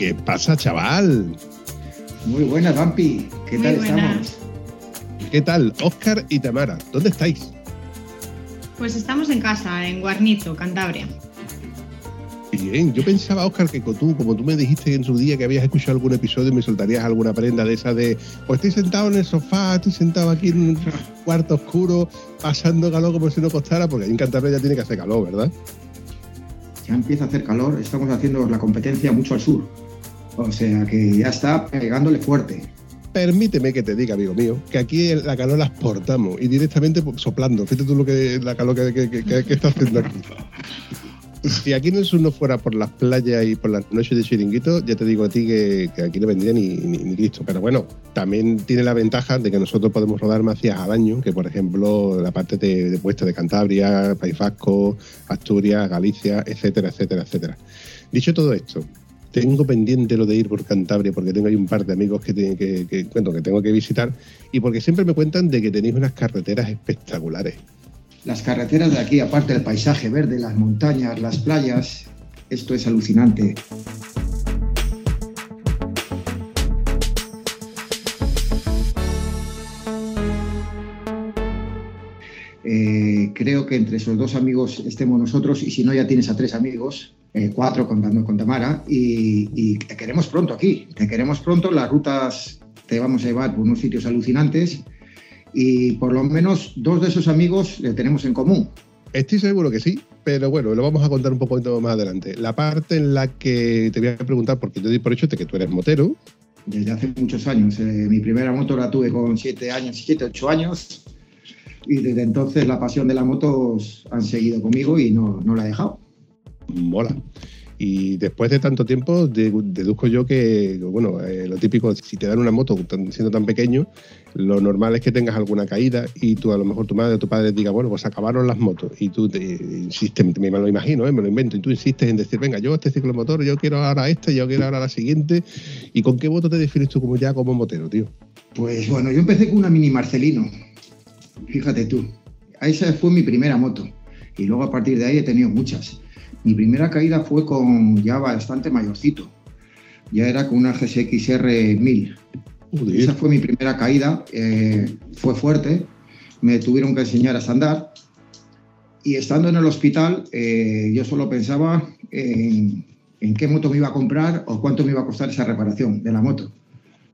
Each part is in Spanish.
¿Qué pasa, chaval? Muy buenas, Vampi. ¿Qué Muy tal buenas. estamos? ¿Qué tal, Óscar y Tamara? ¿Dónde estáis? Pues estamos en casa, en Guarnizo, Cantabria. Bien, yo pensaba, Óscar, que tú, como tú me dijiste en su día que habías escuchado algún episodio y me soltarías alguna prenda de esa de, pues estoy sentado en el sofá, estoy sentado aquí en un cuarto oscuro, pasando calor como si no costara, porque ahí en Cantabria ya tiene que hacer calor, ¿verdad? Ya empieza a hacer calor, estamos haciendo la competencia mucho al sur. O sea que ya está pegándole fuerte. Permíteme que te diga, amigo mío, que aquí la calor la exportamos y directamente soplando. Fíjate tú lo que la calor que, que, que- que está haciendo aquí. Si aquí en el sur no fuera por las playas y por las noches de chiringuito, ya te digo a ti que, que aquí no vendría ni, ni, ni Cristo. Pero bueno, también tiene la ventaja de que nosotros podemos rodar más días al año que, por ejemplo, la parte de, de puesta de Cantabria, País Vasco, Asturias, Galicia, etcétera, etcétera, etcétera. Dicho todo esto, tengo pendiente lo de ir por Cantabria porque tengo ahí un par de amigos que, que tengo que visitar y porque siempre me cuentan de que tenéis unas carreteras espectaculares. Las carreteras de aquí, aparte del paisaje verde, las montañas, las playas, esto es alucinante. Eh, creo que entre esos dos amigos estemos nosotros y si no ya tienes a tres amigos, eh, cuatro contando con Tamara y, y te queremos pronto aquí, te queremos pronto, las rutas te vamos a llevar por unos sitios alucinantes y por lo menos dos de esos amigos le tenemos en común. Estoy seguro que sí, pero bueno, lo vamos a contar un poquito más adelante. La parte en la que te voy a preguntar, porque yo doy por hecho de que tú eres motero, Desde hace muchos años. Eh, mi primera moto la tuve con siete años, siete, ocho años. Y desde entonces la pasión de las motos han seguido conmigo y no, no la he dejado. mola. Y después de tanto tiempo, de- deduzco yo que, bueno, eh, lo típico, si te dan una moto siendo tan pequeño, lo normal es que tengas alguna caída y tú, a lo mejor tu madre o tu padre diga, bueno, pues acabaron las motos. Y tú te, insistes, me lo imagino, ¿eh? me lo invento, y tú insistes en decir, venga, yo este ciclomotor, yo quiero ahora este, yo quiero ahora la siguiente. ¿Y con qué moto te defines tú como ya como motero, tío? Pues bueno, yo empecé con una Mini Marcelino. Fíjate tú. Esa fue mi primera moto. Y luego a partir de ahí he tenido muchas. Mi primera caída fue con ya bastante mayorcito. Ya era con una GSX-R 1000. Joder. Esa fue mi primera caída, eh, fue fuerte, me tuvieron que enseñar a andar y estando en el hospital eh, yo solo pensaba en, en qué moto me iba a comprar o cuánto me iba a costar esa reparación de la moto.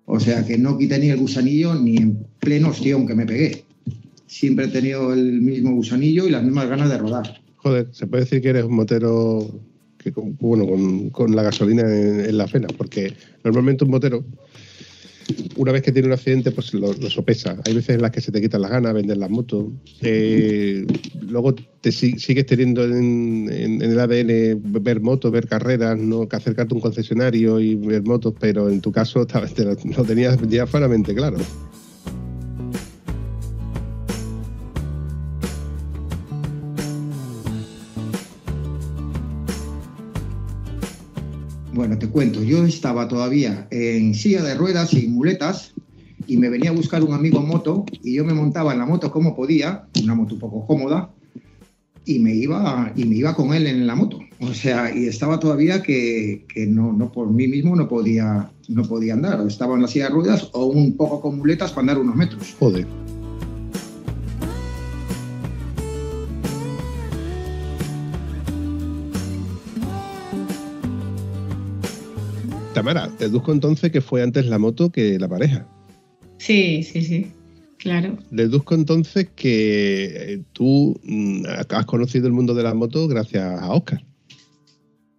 O sea que no quité ni el gusanillo ni en pleno ostión que me pegué. Siempre he tenido el mismo gusanillo y las mismas ganas de rodar. Joder, se puede decir que eres un motero que con, bueno, con, la gasolina en, la pena, porque normalmente un motero, una vez que tiene un accidente, pues lo, lo sopesa. Hay veces en las que se te quitan las ganas, vender las motos. Eh, luego te si- sigues teniendo en, en- en el ADN ver motos, ver carreras, no que acercarte a un concesionario y ver motos, pero en tu caso te- lo, tenías ya fueramente claro. Bueno, te cuento, yo estaba todavía en silla de ruedas y muletas y me venía a buscar un amigo en moto y yo me montaba en la moto como podía, una moto un poco cómoda, y me iba, y me iba con él en la moto. O sea, y estaba todavía que, que no, no por mí mismo no podía, no podía andar, estaba en la silla de ruedas o un poco con muletas para andar unos metros. Joder. Tamara, deduzco entonces que fue antes la moto que la pareja. Sí, sí, sí. Claro. Deduzco entonces que eh, tú mm, has conocido el mundo de las motos gracias a Oscar.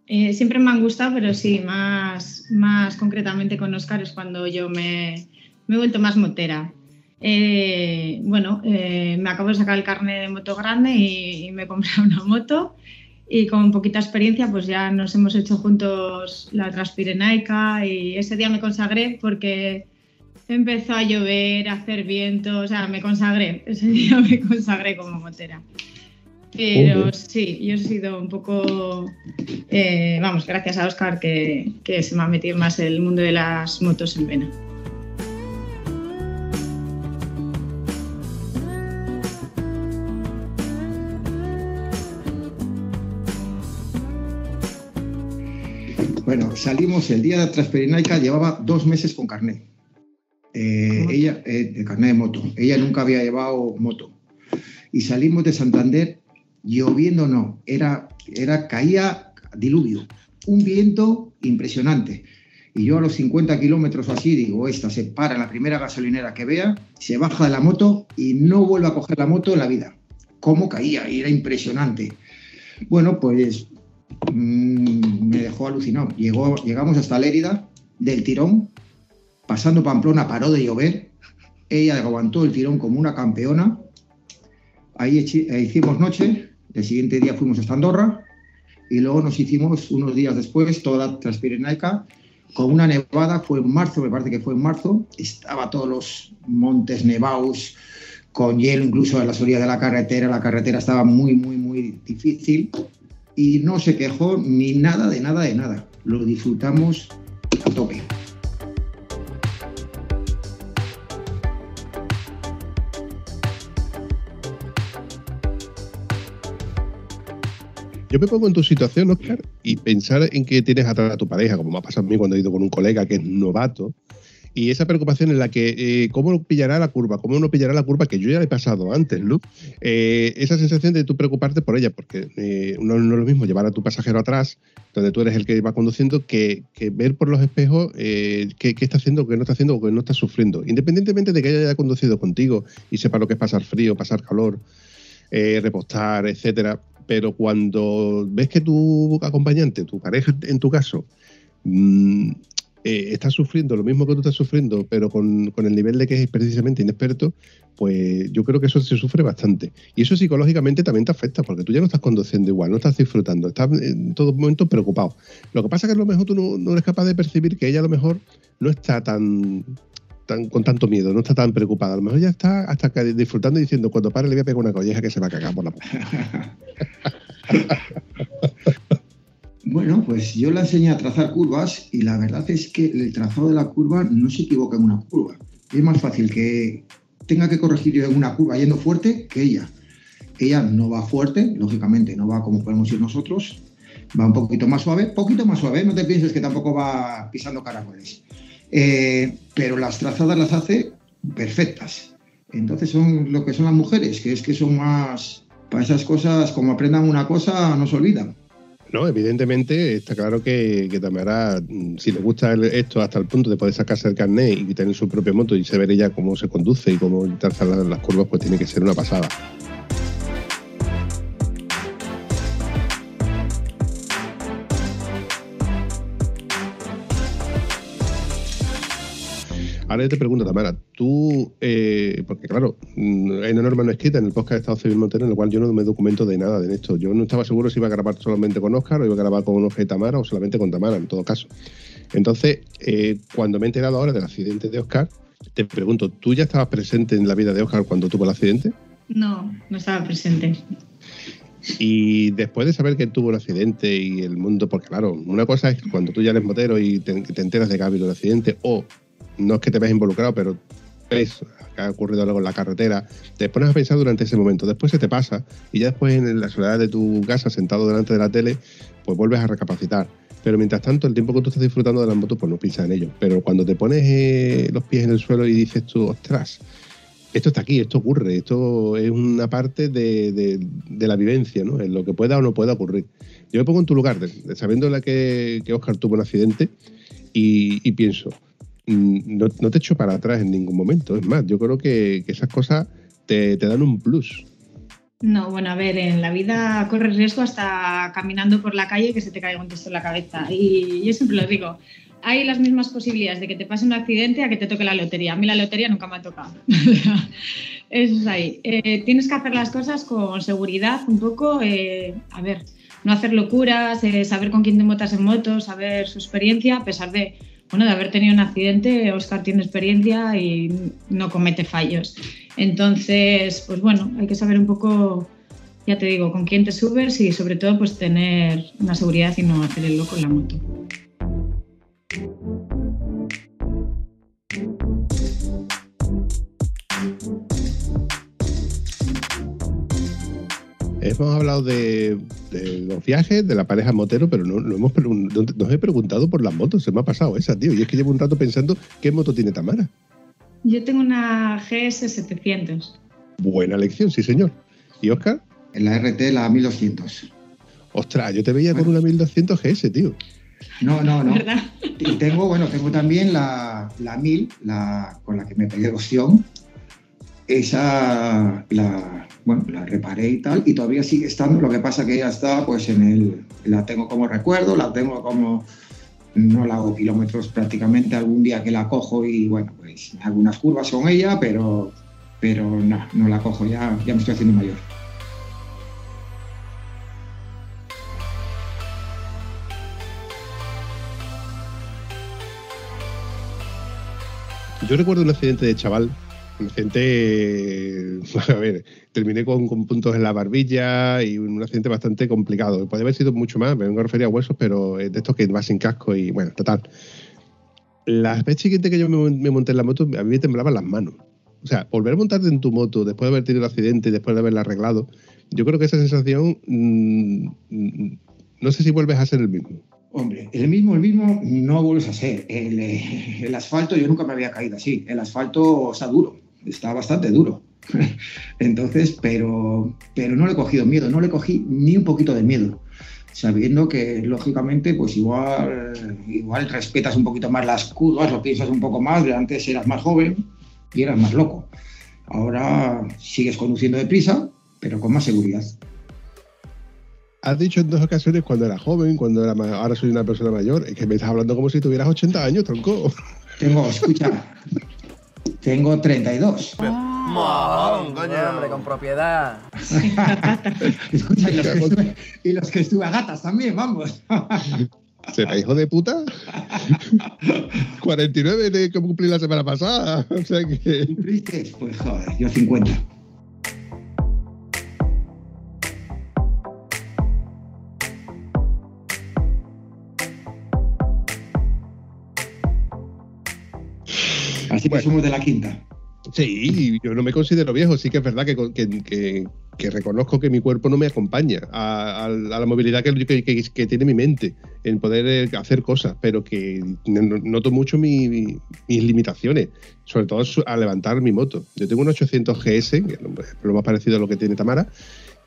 Eh, siempre me han gustado, pero sí, más, más concretamente con Oscar es cuando yo me, me he vuelto más motera. Eh, bueno, eh, me acabo de sacar el carnet de moto grande y, y me he comprado una moto y con poquita experiencia pues ya nos hemos hecho juntos la Transpirenaica y ese día me consagré porque empezó a llover, a hacer viento, o sea, me consagré, ese día me consagré como motera. Pero sí, yo he sido un poco, eh, vamos, gracias a Oscar que, que se me ha metido más el mundo de las motos en vena. Salimos el día de Transperinaica, llevaba dos meses con carnet. Eh, ella, eh, carnet de moto. Ella nunca había llevado moto. Y salimos de Santander, lloviendo no, era, era, caía diluvio, un viento impresionante. Y yo a los 50 kilómetros así digo, esta se para en la primera gasolinera que vea, se baja de la moto y no vuelve a coger la moto en la vida. ¿Cómo caía? Era impresionante. Bueno, pues Mm, me dejó alucinado. Llegamos hasta Lérida del tirón, pasando Pamplona paró de llover, ella aguantó el tirón como una campeona, ahí eh, hicimos noche, el siguiente día fuimos hasta Andorra y luego nos hicimos unos días después toda la Transpirenaica con una nevada, fue en marzo, me parece que fue en marzo, estaba todos los montes nevados con hielo incluso en las orillas de la carretera, la carretera estaba muy, muy, muy difícil y no se quejó ni nada de nada de nada. Lo disfrutamos a tope. Yo me pongo en tu situación, Oscar, y pensar en que tienes atrás a tu pareja, como me ha pasado a mí cuando he ido con un colega que es novato, y esa preocupación en la que eh, cómo pillará la curva, cómo no pillará la curva que yo ya he pasado antes, ¿no? Eh, esa sensación de tú preocuparte por ella, porque eh, no, es lo mismo llevar a tu pasajero atrás, donde tú eres el que va conduciendo, que, ver por los espejos qué, está haciendo, qué no está haciendo o qué no está sufriendo. Independientemente de que haya conducido contigo y sepa lo que es pasar frío, pasar calor, repostar, etcétera. Pero cuando ves que tu acompañante, tu pareja en tu caso, mm, eh, está sufriendo lo mismo que tú estás sufriendo, pero con, el nivel de que es precisamente inexperto, pues yo creo que eso se sufre bastante. Y eso psicológicamente también te afecta, porque tú ya no estás conduciendo igual, no estás disfrutando, estás en todo momento preocupado. Lo que pasa es que a lo mejor tú no, eres capaz de percibir que ella a lo mejor no está tan, tan, con tanto miedo, no está tan preocupada. A lo mejor ya está hasta disfrutando y diciendo, cuando pare le voy a pegar una colleja que se va a cagar por la Bueno, pues yo le enseñé a trazar curvas y la verdad es que el trazado de la curva no se equivoca en una curva. Es más fácil que tenga que corregir yo en una curva yendo fuerte que ella. Ella no va fuerte, lógicamente, no va como podemos ir nosotros, va un poquito más suave, poquito más suave, no te pienses que tampoco va pisando caracoles. Eh, pero las trazadas las hace perfectas. Entonces son lo que son las mujeres, que es que son más, para esas cosas, como aprendan una cosa, no se olvidan. No, evidentemente está claro que, que Tamara, mm, si le gusta esto hasta el punto de poder sacarse el carnet y tener su propia moto y saber ella cómo se conduce y cómo trazar las curvas, pues tiene que ser una pasada. Ahora yo te pregunto, Tamara, tú, eh, porque claro, mm, hay una norma no escrita en el podcast de Estado Civil Montero en el cual yo no me documento de nada de esto. Yo no estaba seguro si iba a grabar solamente con Oscar o iba a grabar con Oscar y Tamara o solamente con Tamara, en todo caso. Entonces, eh, cuando me he enterado ahora del accidente de Oscar, te pregunto, ¿tú ya estabas presente en la vida de Oscar cuando tuvo el accidente? No, no estaba presente. Y después de saber que tuvo un accidente y el mundo, porque claro, una cosa es cuando tú ya eres motero y te, enteras de que ha habido un accidente, o no es que te veas involucrado, pero ves que ha ocurrido algo en la carretera, te pones a pensar durante ese momento, después se te pasa y ya después en la soledad de tu casa, sentado delante de la tele, pues vuelves a recapacitar. Pero mientras tanto, el tiempo que tú estás disfrutando de la moto, pues no piensas en ello. Pero cuando te pones eh, los pies en el suelo y dices tú, ostras, esto está aquí, esto ocurre, esto es una parte de, la vivencia, ¿no? En lo que pueda o no pueda ocurrir. Yo me pongo en tu lugar, sabiendo la que, que Oscar tuvo un accidente y pienso, No, te echo para atrás en ningún momento. Es más, yo creo que, esas cosas te, dan un plus. No, bueno, a ver, en la vida corres riesgo hasta caminando por la calle que se te caiga un texto en la cabeza. Y yo siempre lo digo, hay las mismas posibilidades de que te pase un accidente a que te toque la lotería. A mí la lotería nunca me ha tocado. Eso es ahí. Eh, tienes que hacer las cosas con seguridad un poco. Eh, a ver, no hacer locuras, eh, saber con quién te montas en moto, saber su experiencia, a pesar de, bueno, de haber tenido un accidente, Oscar tiene experiencia y no comete fallos. Entonces, pues bueno, hay que saber un poco, ya te digo, con quién te subes y sobre todo pues tener una seguridad y no hacer el loco en la moto. Hemos hablado de, los viajes, de la pareja motero, pero no, hemos nos he preguntado por las motos. Se me ha pasado esa, tío. Y es que llevo un rato pensando qué moto tiene Tamara. Yo tengo una GS 700. Buena elección, sí, señor. ¿Y Oscar? En la RT, la 1200. Ostras, yo te veía con una 1200 GS, tío. No, no, no. ¿verdad? Y tengo, bueno, tengo también la, la 1000, la, con la que me pegué opción. Esa la, bueno, la reparé y tal, y todavía sigue estando. Lo que pasa que ya está, pues en el. La tengo como recuerdo, la tengo como. No la hago kilómetros prácticamente algún día que la cojo y bueno, pues algunas curvas con ella, pero, pero no, no la cojo, ya, ya me estoy haciendo mayor. Yo recuerdo un accidente de chaval, accidente, a ver, terminé con, puntos en la barbilla y un accidente bastante complicado. Podría haber sido mucho más, me vengo a referir a huesos, pero de estos que vas sin casco y bueno, total. La vez siguiente que yo me, monté en la moto, a mí me temblaban las manos. O sea, volver a montarte en tu moto después de haber tenido el accidente después de haberla arreglado, yo creo que esa sensación, mm, mm, no sé si vuelves a ser el mismo. Hombre, el mismo, el mismo no vuelves a ser. El, asfalto, yo nunca me había caído así. El asfalto está duro, está bastante duro. Entonces, pero, pero no le he cogido miedo, no le cogí ni un poquito de miedo. Sabiendo que, lógicamente, pues igual, igual respetas un poquito más las curvas, lo piensas un poco más. De antes eras más joven y eras más loco. Ahora sigues conduciendo deprisa, pero con más seguridad has dicho en dos ocasiones cuando era joven, cuando era ahora soy una persona mayor, es que me estás hablando como si tuvieras 80 años, tronco. Tengo, escucha, tengo 32. ¡Mojón, coño! Hombre, con propiedad. escucha, y los, que estuve, y los que estuve a gatas también, vamos. ¿Será hijo de puta? 49 de que cumplí la semana pasada. O sea que... ¿Cumpliste? Pues joder, yo 50. Así que somos de la quinta. Sí, yo no me considero viejo, sí que es verdad que, reconozco que mi cuerpo no me acompaña a, la movilidad que, tiene mi mente en poder eh, hacer cosas, pero que noto mucho mis limitaciones, sobre todo a levantar mi moto. Yo tengo un 800 GS, que es lo más parecido a lo que tiene Tamara,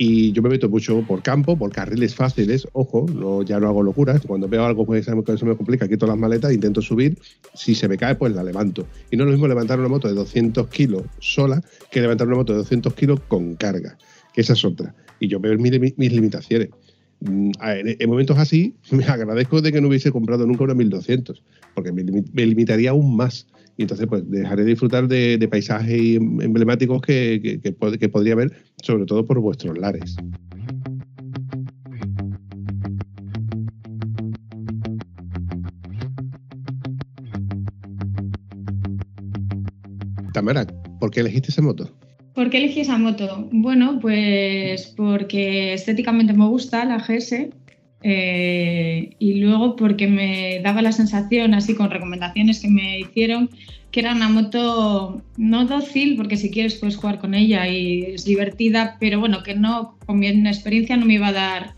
y yo me meto mucho por campo, por carriles fáciles, ojo, no, ya no hago locuras. Cuando veo algo pues, que se me complica, quito las maletas, intento subir. Si se me cae, pues la levanto. Y no es lo mismo levantar una moto de 200 kilos sola que levantar una moto de 200 kilos con carga, que esa es otra. Y yo veo mis, mis limitaciones. Mm, en momentos así, me agradezco de que no hubiese comprado nunca una 1200, porque me, limitaría aún más. Y entonces, pues dejaré de disfrutar de, paisajes emblemáticos que, que, podría ver, sobre todo por vuestros lares. Tamara, ¿por qué elegiste esa moto? ¿Por qué elegí esa moto? Bueno, pues porque estéticamente me gusta la GS eh, y luego porque me daba la sensación, así con recomendaciones que me hicieron, que era una moto no dócil, porque si quieres puedes jugar con ella y es divertida, pero bueno, que no, con mi experiencia no me iba a dar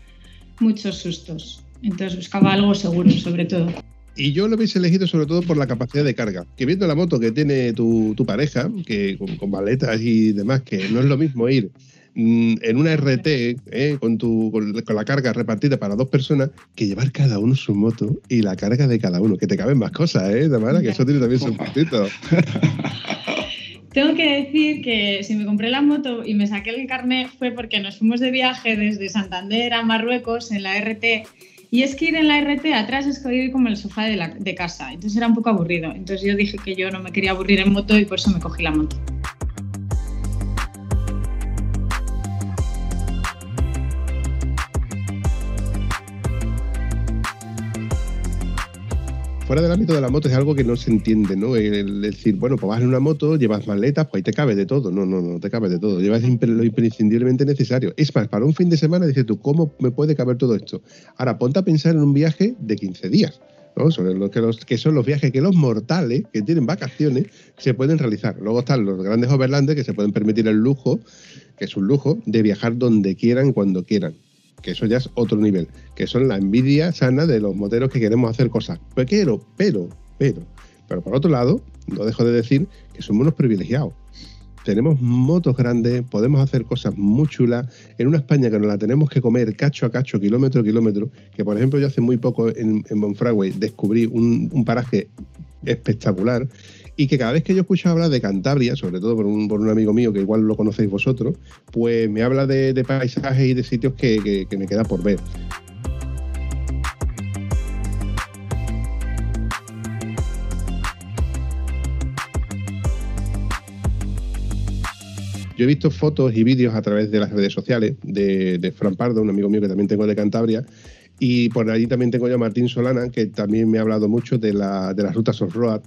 muchos sustos. Entonces buscaba algo seguro, sobre todo. Y yo lo habéis elegido sobre todo por la capacidad de carga. Que viendo la moto que tiene tu, pareja, que con, maletas y demás, que no es lo mismo ir en una RT eh, con, tu, con, la carga repartida para dos personas que llevar cada uno su moto y la carga de cada uno, que te caben más cosas, ¿eh, Tamara? Que eso tiene también su puntito. Tengo que decir que si me compré la moto y me saqué el carnet fue porque nos fuimos de viaje desde Santander a Marruecos en la RT y es que ir en la RT atrás es ir como el sofá de, la, de casa, entonces era un poco aburrido. Entonces yo dije que yo no me quería aburrir en moto y por eso me cogí la moto. Fuera del ámbito de la moto es algo que no se entiende, ¿no? El decir, bueno, pues vas en una moto, llevas maletas, pues ahí te cabe de todo. No, no, no te cabe de todo. Llevas lo imprescindiblemente necesario. Es más, para un fin de semana dices tú, ¿cómo me puede caber todo esto? Ahora, ponte a pensar en un viaje de 15 días. ¿no? sobre lo que, los, que son los viajes que los mortales que tienen vacaciones se pueden realizar. Luego están los grandes overlanders que se pueden permitir el lujo, que es un lujo, de viajar donde quieran, cuando quieran que eso ya es otro nivel, que son la envidia sana de los moteros que queremos hacer cosas. Pero, pero, pero, pero por otro lado, no dejo de decir que somos unos privilegiados. Tenemos motos grandes, podemos hacer cosas muy chulas en una España que nos la tenemos que comer cacho a cacho, kilómetro a kilómetro. Que por ejemplo, yo hace muy poco en, en Monfragüe descubrí un paraje espectacular y que cada vez que yo escucho hablar de Cantabria, sobre todo por un, por un amigo mío que igual lo conocéis vosotros, pues me habla de, paisajes y de sitios que, me queda por ver. Yo he visto fotos y vídeos a través de las redes sociales de, de Fran Pardo, un amigo mío que también tengo de Cantabria, y por ahí también tengo yo a Martín Solana, que también me ha hablado mucho de, la, de las rutas off-road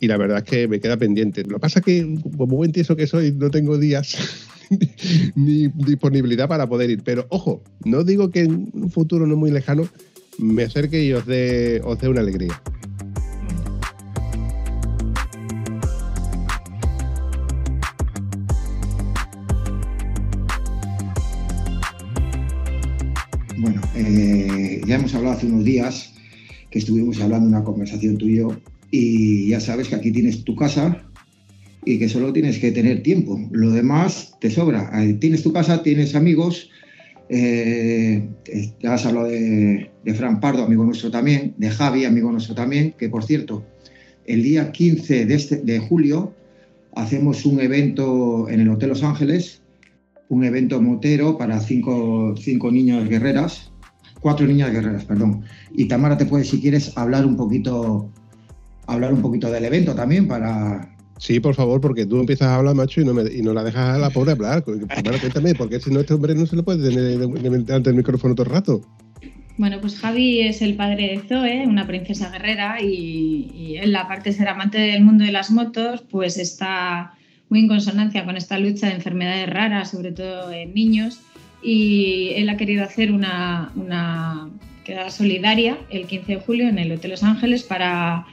y la verdad es que me queda pendiente. Lo que pasa es que, como buen tieso que soy, no tengo días ni disponibilidad para poder ir. Pero ojo, no digo que en un futuro no muy lejano me acerque y os dé, os dé una alegría. Bueno, eh, ya hemos hablado hace unos días que estuvimos hablando una conversación tuyo y ya sabes que aquí tienes tu casa y que solo tienes que tener tiempo. Lo demás te sobra. Tienes tu casa, tienes amigos. Eh, ya has hablado de, Fran Pardo, amigo nuestro también, de Javi, amigo nuestro también, que por cierto, el día 15 de, este, de julio hacemos un evento en el Hotel Los Ángeles, un evento motero para cinco, cinco niñas guerreras, cuatro niñas guerreras, perdón. Y Tamara, te puedes, si quieres, hablar un poquito hablar un poquito del evento también para... Sí, por favor, porque tú empiezas a hablar, macho, y no, me, y no la dejas a la pobre hablar. Primero cuéntame, porque si no, este hombre no se le puede tener delante del micrófono todo el rato. Bueno, pues Javi es el padre de Zoe, una princesa guerrera, y, y él, aparte de ser amante del mundo de las motos, pues está muy en consonancia con esta lucha de enfermedades raras, sobre todo en niños, y él ha querido hacer una, una quedada solidaria el 15 de julio en el Hotel Los Ángeles para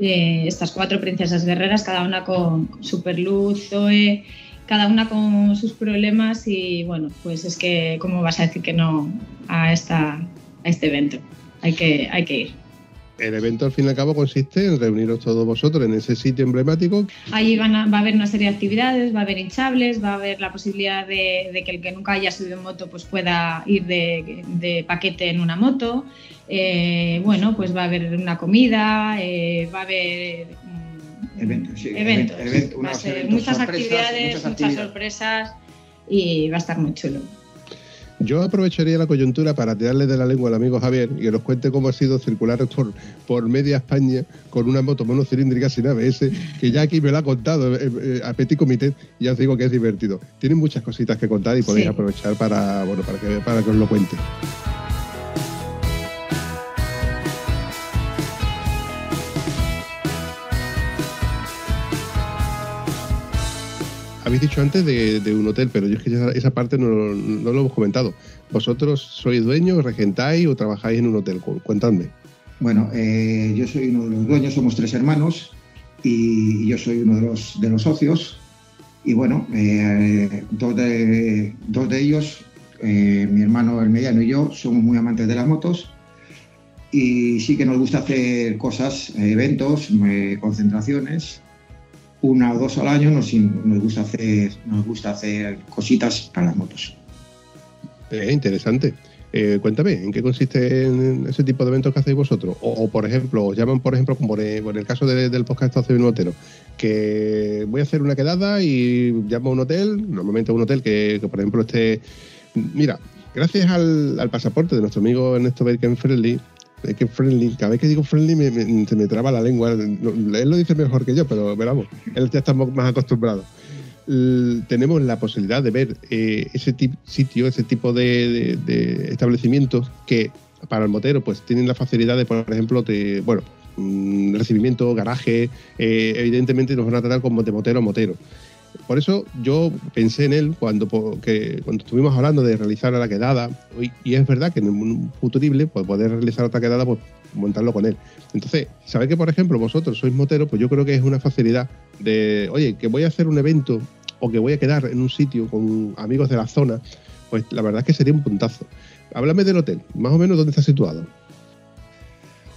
eh, estas cuatro princesas guerreras, cada una con Superluz, Zoe, cada una con sus problemas y bueno, pues es que, ¿cómo vas a decir que no a, esta, a este evento? Hay que, hay que ir. El evento al fin y al cabo consiste en reuniros todos vosotros en ese sitio emblemático. Allí van va a haber una serie de actividades, va a haber hinchables, va a haber la posibilidad de, que el que nunca haya subido en moto pues pueda ir de, de paquete en una moto. Eh, bueno, pues va a haber una comida, eh, va a haber mm, eventos, va a ser muchas actividades, muchas sorpresas y va a estar muy chulo. Yo aprovecharía la coyuntura para tirarle de la lengua al amigo Javier y que nos cuente cómo ha sido circular por, por media España con una moto monocilíndrica sin ABS, que ya aquí me lo ha contado eh, eh, a Petit Comité y ya os digo que es divertido. Tienen muchas cositas que contar y podéis aprovechar para, bueno, para, que, para que os lo cuente. Habéis dicho antes de, un hotel, pero yo es que esa, parte no, lo hemos comentado. ¿Vosotros sois dueños, regentáis o trabajáis en un hotel? Cuéntame. Bueno, eh, yo soy uno de los dueños, somos tres hermanos y yo soy uno de los, de los socios. Y bueno, eh, dos, de, dos de ellos, eh, mi hermano el mediano y yo, somos muy amantes de las motos y sí que nos gusta hacer cosas, eventos, concentraciones una o dos al año nos, nos, gusta, hacer, nos gusta hacer cositas para las motos. Eh, interesante. Eh, cuéntame, ¿en qué consiste en ese tipo de eventos que hacéis vosotros? O, por ejemplo, os llaman, por ejemplo, como en el caso del podcast de Motero, que voy a hacer una quedada y llamo a un hotel, normalmente a un hotel que, por ejemplo, esté... Mira, gracias al, pasaporte de nuestro amigo Ernesto Baker Friendly, es que friendly, cada vez que digo friendly me, se me traba la lengua. Él lo dice mejor que yo, pero veramos, él ya está más acostumbrado. tenemos la posibilidad de ver eh, ese sitio, ese tipo de, establecimientos que para el motero pues tienen la facilidad de, por ejemplo, te, bueno, mm, recibimiento, garaje, eh, evidentemente nos van a tratar como de motero a motero. Por eso yo pensé en él cuando, que, cuando estuvimos hablando de realizar la quedada, y es verdad que en un futurible, pues poder realizar otra quedada, pues montarlo con él. Entonces, saber que, por ejemplo, vosotros sois moteros, pues yo creo que es una facilidad de, oye, que voy a hacer un evento o que voy a quedar en un sitio con amigos de la zona, pues la verdad es que sería un puntazo. Háblame del hotel, más o menos dónde está situado.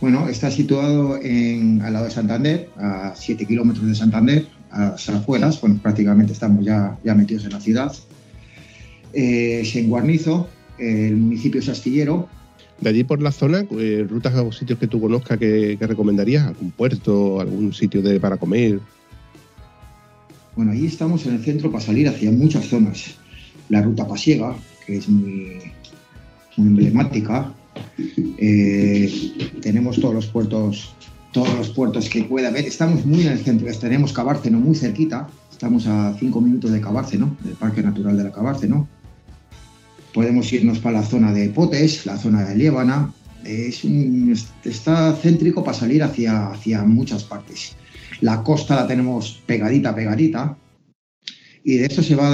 Bueno, está situado en, al lado de Santander, a 7 kilómetros de Santander, a las afueras, bueno, prácticamente estamos ya, ya metidos en la ciudad. Eh, en Guarnizo, el municipio es Astillero. De allí por la zona, eh, rutas o sitios que tú conozcas que, recomendarías, algún puerto, algún sitio de, para comer. Bueno, ahí estamos en el centro para salir hacia muchas zonas. La ruta pasiega, que es muy, muy emblemática. Eh, tenemos todos los puertos, todos los puertos que pueda haber. Estamos muy en el centro, tenemos Cabárceno muy cerquita. Estamos a cinco minutos de Cabárceno, del Parque Natural de la Cabárceno. Podemos irnos para la zona de Potes, la zona de Liébana. Es está céntrico para salir hacia, hacia muchas partes. La costa la tenemos pegadita, pegadita. Y de esto se va,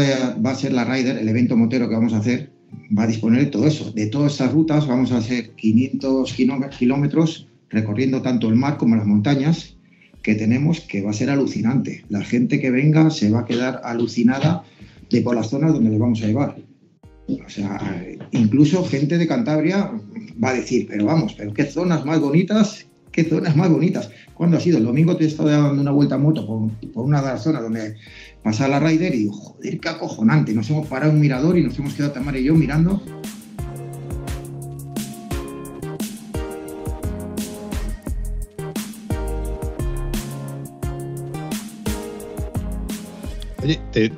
va a ser la Rider, el evento motero que vamos a hacer, va a disponer de todo eso. De todas estas rutas vamos a hacer 500 kilómetros recorriendo tanto el mar como las montañas que tenemos, que va a ser alucinante. La gente que venga se va a quedar alucinada de por las zonas donde le vamos a llevar. O sea, incluso gente de Cantabria va a decir, pero vamos, pero qué zonas más bonitas, qué zonas más bonitas. ¿Cuándo ha sido? El domingo te he estado dando una vuelta en moto por, una de las zonas donde pasa la Rider y joder, qué acojonante. Nos hemos parado un mirador y nos hemos quedado Tamara y yo mirando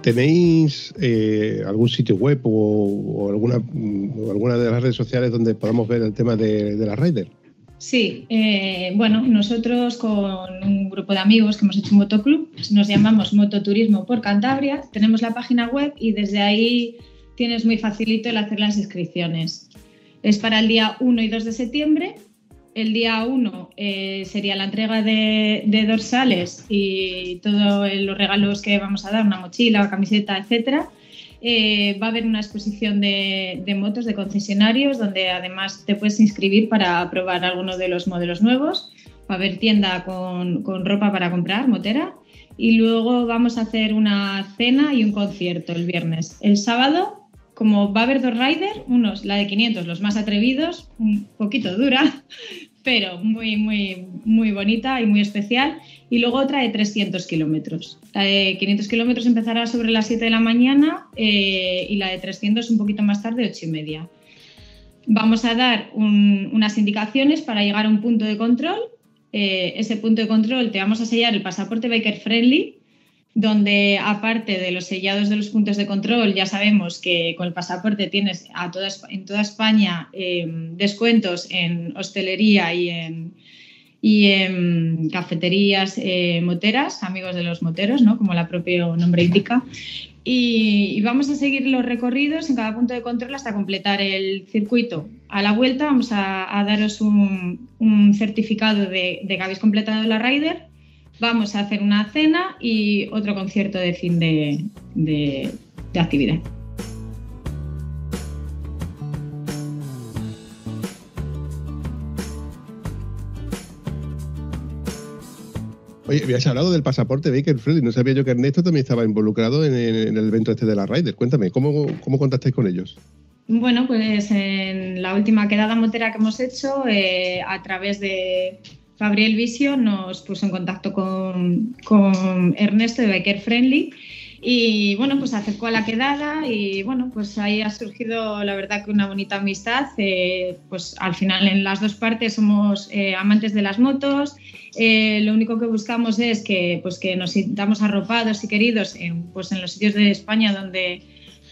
¿tenéis eh, algún sitio web o, alguna, alguna de las redes sociales donde podamos ver el tema de, la Rider? Sí, eh, bueno, nosotros con un grupo de amigos que hemos hecho un motoclub, nos llamamos Mototurismo por Cantabria, tenemos la página web y desde ahí tienes muy facilito el hacer las inscripciones. Es para el día 1 y 2 de septiembre el día 1 eh, sería la entrega de, dorsales y todos los regalos que vamos a dar, una mochila, camiseta, etcétera. Eh, va a haber una exposición de, motos de concesionarios donde además te puedes inscribir para probar algunos de los modelos nuevos. Va a haber tienda con, con ropa para comprar, motera. Y luego vamos a hacer una cena y un concierto el viernes. El sábado como va a haber dos riders, unos, la de 500, los más atrevidos, un poquito dura, pero muy, muy, muy bonita y muy especial. Y luego otra de 300 kilómetros. La de 500 kilómetros empezará sobre las 7 de la mañana eh, y la de 300 un poquito más tarde, 8 y media. Vamos a dar unas indicaciones para llegar a un punto de control. Eh, ese punto de control te vamos a sellar el pasaporte Biker Friendly, donde aparte de los sellados de los puntos de control, ya sabemos que con el pasaporte tienes a en toda España eh, descuentos en hostelería y en, y en cafeterías eh, moteras, amigos de los moteros, ¿no? como el propio nombre indica. Y, vamos a seguir los recorridos en cada punto de control hasta completar el circuito. A la vuelta vamos a, daros un, certificado de, de que habéis completado la rider vamos a hacer una cena y otro concierto de fin de, actividad. Oye, habías hablado del pasaporte Baker Freddy. No sabía yo que Ernesto también estaba involucrado en, el evento este de la Ryder. Cuéntame, ¿cómo, cómo contactáis con ellos? Bueno, pues en la última quedada motera que hemos hecho, eh, a través de, Gabriel Visio nos puso en contacto con, Ernesto de Biker Friendly y bueno, pues acercó a la quedada y bueno, pues ahí ha surgido la verdad que una bonita amistad. Eh, pues al final en las dos partes somos eh, amantes de las motos. Eh, lo único que buscamos es que, pues que nos sintamos arropados y queridos en, pues en los sitios de España donde,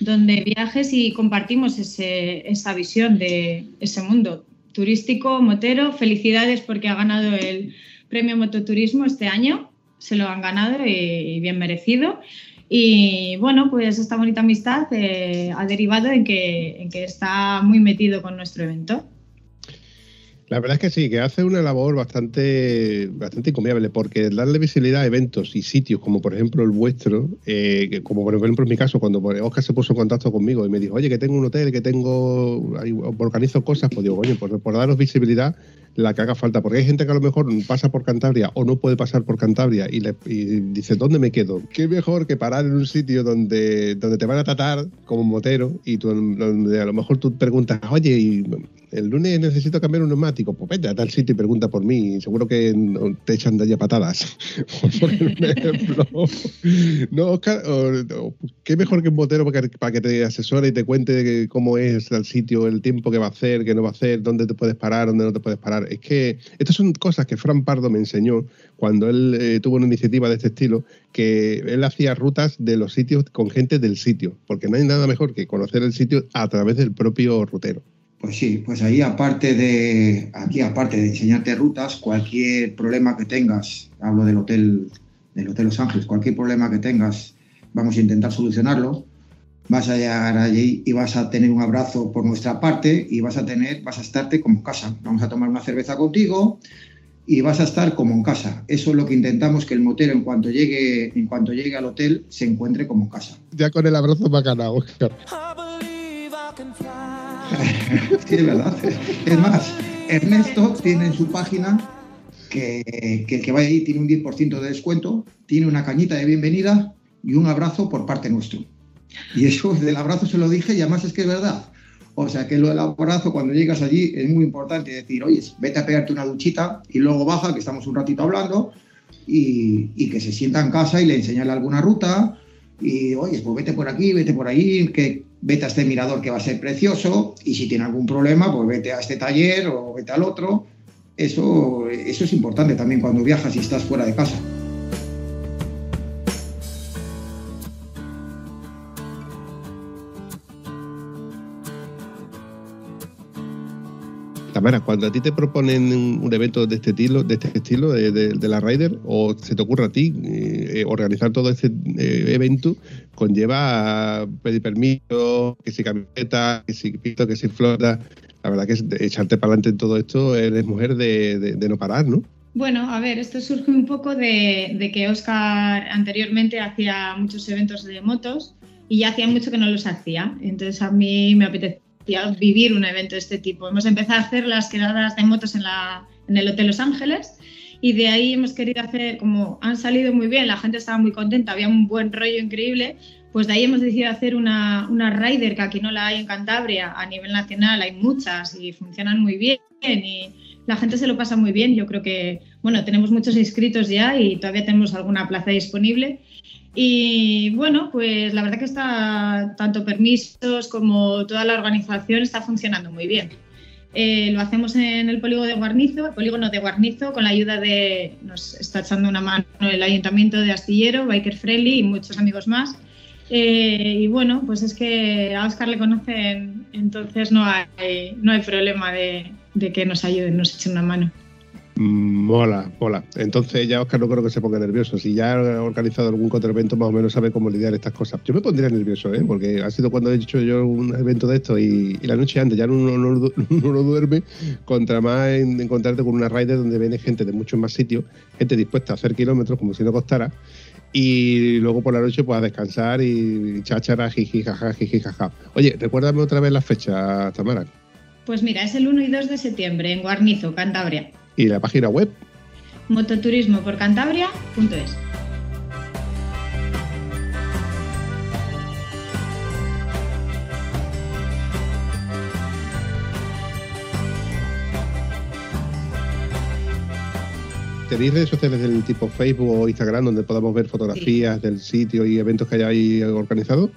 donde viajes y compartimos esa visión de ese mundo turístico, motero. Felicidades porque ha ganado el premio Mototurismo este año. Se lo han ganado y, bien merecido. Y bueno, pues esta bonita amistad eh, ha derivado en que, en que está muy metido con nuestro evento. La verdad es que sí, que hace una labor bastante, bastante encomiable, porque darle visibilidad a eventos y sitios como por ejemplo el vuestro, eh, como por ejemplo en mi caso, cuando Oscar se puso en contacto conmigo y me dijo, oye, que tengo un hotel, que tengo, organizo cosas, pues digo, oye, por, por daros visibilidad, la que haga falta, porque hay gente que a lo mejor pasa por Cantabria o no puede pasar por Cantabria y, le, dice, ¿dónde me quedo? ¿Qué mejor que parar en un sitio donde, donde te van a tratar como motero y donde a lo mejor tú preguntas, oye, y el lunes necesito cambiar un neumático, pues vete a tal sitio y pregunta por mí, seguro que te echan de allá patadas. no, Oscar, qué mejor que un motero para que, que te asesore y te cuente cómo es el sitio, el tiempo que va a hacer, qué no va a hacer, dónde te puedes parar, dónde no te puedes parar. Es que estas son cosas que Fran Pardo me enseñó cuando él eh, tuvo una iniciativa de este estilo, que él hacía rutas de los sitios con gente del sitio, porque no hay nada mejor que conocer el sitio a través del propio rutero. Pues sí, pues ahí aparte de, aquí aparte de enseñarte rutas, cualquier problema que tengas, hablo del hotel, del Hotel Los Ángeles, cualquier problema que tengas, vamos a intentar solucionarlo. Vas a llegar allí y vas a tener un abrazo por nuestra parte y vas a tener, vas a estarte como en casa. Vamos a tomar una cerveza contigo y vas a estar como en casa. Eso es lo que intentamos que el motero en cuanto llegue, en cuanto llegue al hotel se encuentre como en casa. Ya con el abrazo bacana, Oscar. sí, es verdad. Es más, Ernesto tiene en su página que, el que vaya ahí tiene un 10% de descuento, tiene una cañita de bienvenida y un abrazo por parte nuestro. Y eso del abrazo se lo dije y además es que es verdad. O sea que lo del abrazo cuando llegas allí es muy importante decir, oye, vete a pegarte una duchita y luego baja, que estamos un ratito hablando, y, y que se sienta en casa y le enseñale alguna ruta, y oye, pues vete por aquí, vete por ahí, que vete a este mirador que va a ser precioso y si tiene algún problema, pues vete a este taller o vete al otro. Eso, eso es importante también cuando viajas y estás fuera de casa. Tamara, cuando a ti te proponen un, evento de este estilo, de este estilo, de, la Rider, o se te ocurre a ti eh, organizar todo este eh, evento, conlleva pedir permiso, que si camiseta, que si pito, que si flota. La verdad que echarte para adelante en todo esto, eres mujer de, no parar, ¿no? Bueno, a ver, esto surge un poco de, de, que Oscar anteriormente hacía muchos eventos de motos y ya hacía mucho que no los hacía. Entonces a mí me apetecía vivir un evento de este tipo. Hemos empezado a hacer las quedadas de motos en, la, en el Hotel Los Ángeles y de ahí hemos querido hacer, como han salido muy bien, la gente estaba muy contenta, había un buen rollo increíble, pues de ahí hemos decidido hacer una, una rider que aquí no la hay en Cantabria, a nivel nacional hay muchas y funcionan muy bien y la gente se lo pasa muy bien. Yo creo que, bueno, tenemos muchos inscritos ya y todavía tenemos alguna plaza disponible y bueno, pues la verdad que está tanto permisos como toda la organización está funcionando muy bien. Eh, lo hacemos en el polígono de Guarnizo, el polígono de Guarnizo, con la ayuda de, nos está echando una mano el Ayuntamiento de Astillero, Biker Friendly y muchos amigos más. Eh, y bueno, pues es que a Oscar le conocen, entonces no hay, no hay problema de, de que nos ayuden, nos echen una mano. Mola, mola. Entonces ya Oscar no creo que se ponga nervioso. Si ya ha organizado algún otro evento, más o menos sabe cómo lidiar estas cosas. Yo me pondría nervioso, ¿eh? porque ha sido cuando he hecho yo un evento de esto y, la noche antes ya uno no, duerme, contra más encontrarte con una rider donde viene gente de muchos más sitios, gente dispuesta a hacer kilómetros como si no costara. Y luego por la noche pues a descansar y cháchara, jiji, jaja, jiji, jaja. Oye, recuérdame otra vez la fecha, Tamara. Pues mira, es el 1 y 2 de septiembre en Guarnizo, Cantabria y la página web mototurismoporcantabria.es. ¿Tenéis redes sociales del tipo Facebook o Instagram donde podamos ver fotografías del sitio y eventos que hayáis organizado?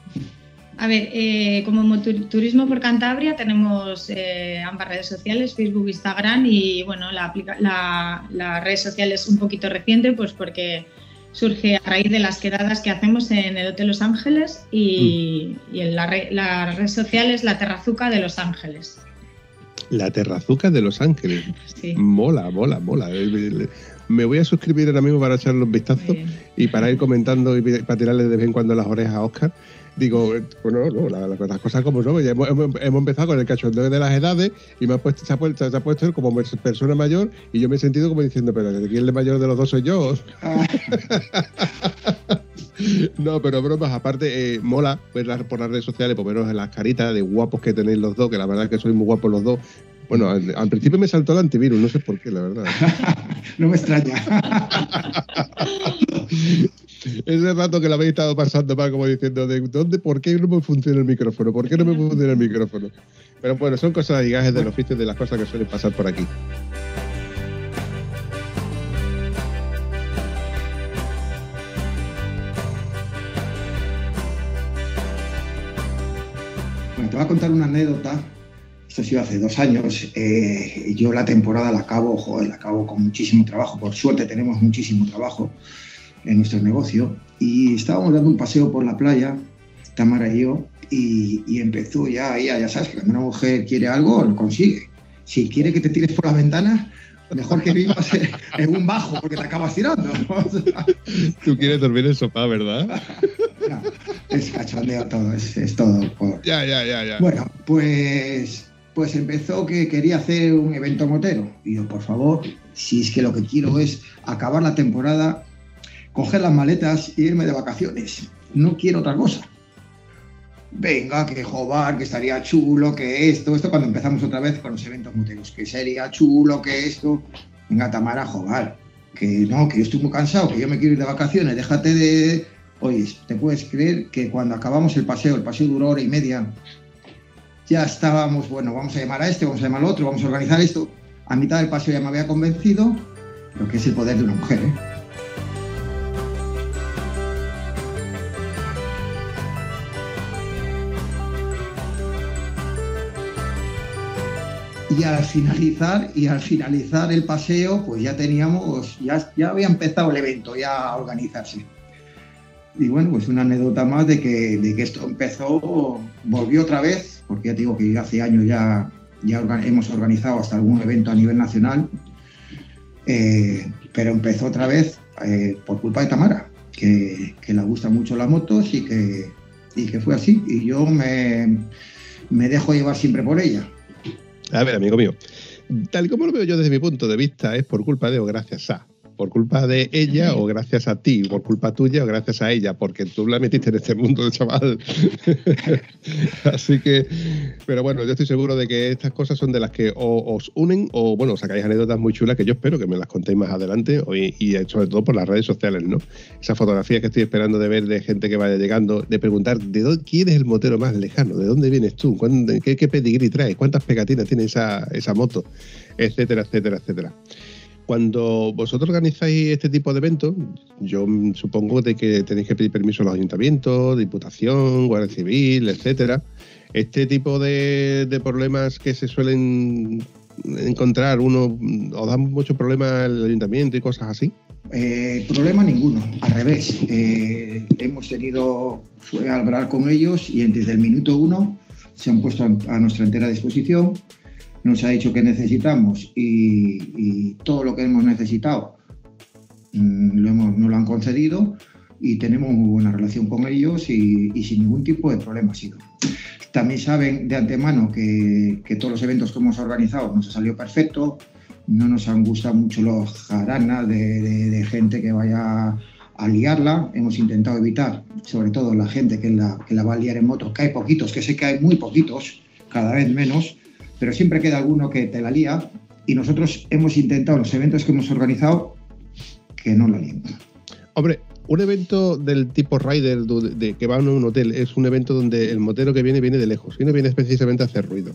A ver, eh, como Turismo por Cantabria tenemos eh, ambas redes sociales, Facebook, Instagram y bueno, la, la, red social es un poquito reciente pues porque surge a raíz de las quedadas que hacemos en el Hotel Los Ángeles y, mm. en la, la, red social es la Terrazuca de Los Ángeles. La Terrazuca de Los Ángeles. Sí. Mola, mola, mola. Me voy a suscribir ahora mismo para echarle un vistazo y para ir comentando y para tirarle de vez en cuando las orejas a Oscar digo, bueno, no, las cosas como son. Hemos, hemos, empezado con el cachondeo de las edades y me ha puesto, se, ha puesto, se ha puesto como persona mayor y yo me he sentido como diciendo, pero ¿quién es mayor de los dos soy yo? no, pero bromas, aparte, eh, mola ver por las redes sociales, por menos en las caritas de guapos que tenéis los dos, que la verdad es que sois muy guapos los dos. Bueno, al, principio me saltó el antivirus, no sé por qué, la verdad. no me extraña. Ese rato que lo habéis estado pasando mal, como diciendo, ¿de dónde, por qué no me funciona el micrófono? ¿Por qué no me funciona el micrófono? Pero bueno, son cosas y gajes del oficio de las cosas que suelen pasar por aquí. Bueno, te voy a contar una anécdota. Esto ha sido hace dos años. Eh, yo la temporada la acabo, joder, la acabo con muchísimo trabajo. Por suerte tenemos muchísimo trabajo en nuestro negocio y estábamos dando un paseo por la playa, Tamara y yo, y, empezó ya, ya, ya sabes, que cuando una mujer quiere algo, lo consigue. Si quiere que te tires por la ventana, mejor que vivas en un bajo, porque te acabas tirando. Tú quieres dormir en sofá, ¿verdad? es cachondeo todo, es, todo. Ya, ya, ya, ya. Bueno, pues, pues empezó que quería hacer un evento motero. Y yo, por favor, si es que lo que quiero es acabar la temporada coger las maletas e irme de vacaciones. No quiero otra cosa. Venga, que jobar, que estaría chulo, que esto, esto cuando empezamos otra vez con los eventos muteros, que sería chulo, que esto. Venga, Tamara, joder, que no, que yo estoy muy cansado, que yo me quiero ir de vacaciones, déjate de... Oye, ¿te puedes creer que cuando acabamos el paseo, el paseo duró hora y media, ya estábamos, bueno, vamos a llamar a este, vamos a llamar al otro, vamos a organizar esto. A mitad del paseo ya me había convencido lo que es el poder de una mujer, ¿eh? y al finalizar y al finalizar el paseo pues ya teníamos ya, ya había empezado el evento ya a organizarse y bueno pues una anécdota más de que, de que esto empezó volvió otra vez porque ya te digo que hace años ya ya hemos organizado hasta algún evento a nivel nacional eh, pero empezó otra vez eh, por culpa de Tamara que, que le gustan mucho las motos y que, y que fue así. Y yo me, me dejo llevar siempre por ella. A ver, amigo mío, tal como lo veo yo desde mi punto de vista, es por culpa de o gracias a por culpa de ella o gracias a ti, por culpa tuya o gracias a ella, porque tú la metiste en este mundo, chaval. Así que, pero bueno, yo estoy seguro de que estas cosas son de las que os unen o, bueno, sacáis anécdotas muy chulas que yo espero que me las contéis más adelante y, sobre todo por las redes sociales, ¿no? Esas fotografías que estoy esperando de ver de gente que vaya llegando, de preguntar de dónde, quién es el motero más lejano, de dónde vienes tú, qué, qué pedigrí traes, cuántas pegatinas tiene esa, esa moto, etcétera, etcétera, etcétera. Cuando vosotros organizáis este tipo de eventos, yo supongo de que tenéis que pedir permiso a los ayuntamientos, diputación, guardia civil, etcétera. Este tipo de, problemas que se suelen encontrar, uno os dan mucho problema el ayuntamiento y cosas así. Eh, problema ninguno, al revés. Eh, hemos tenido, fue hablar con ellos y desde el minuto uno se han puesto a nuestra entera disposición nos ha dicho que necesitamos y, todo lo que hemos necesitado mm, lo hemos, nos lo han concedido y tenemos muy buena relación con ellos y, sin ningún tipo de problema ha sido. También saben de antemano que, todos los eventos que hemos organizado nos ha salido perfecto, no nos han gustado mucho los jaranas de, gente que vaya a liarla. Hemos intentado evitar, sobre todo la gente que la, que la va a liar en moto, que hay poquitos, que sé que hay muy poquitos, cada vez menos, pero siempre queda alguno que te la lía y nosotros hemos intentado los eventos que hemos organizado que no la líen. Hombre, un evento del tipo rider de, que va a un hotel es un evento donde el motero que viene viene de lejos y no viene precisamente a hacer ruido.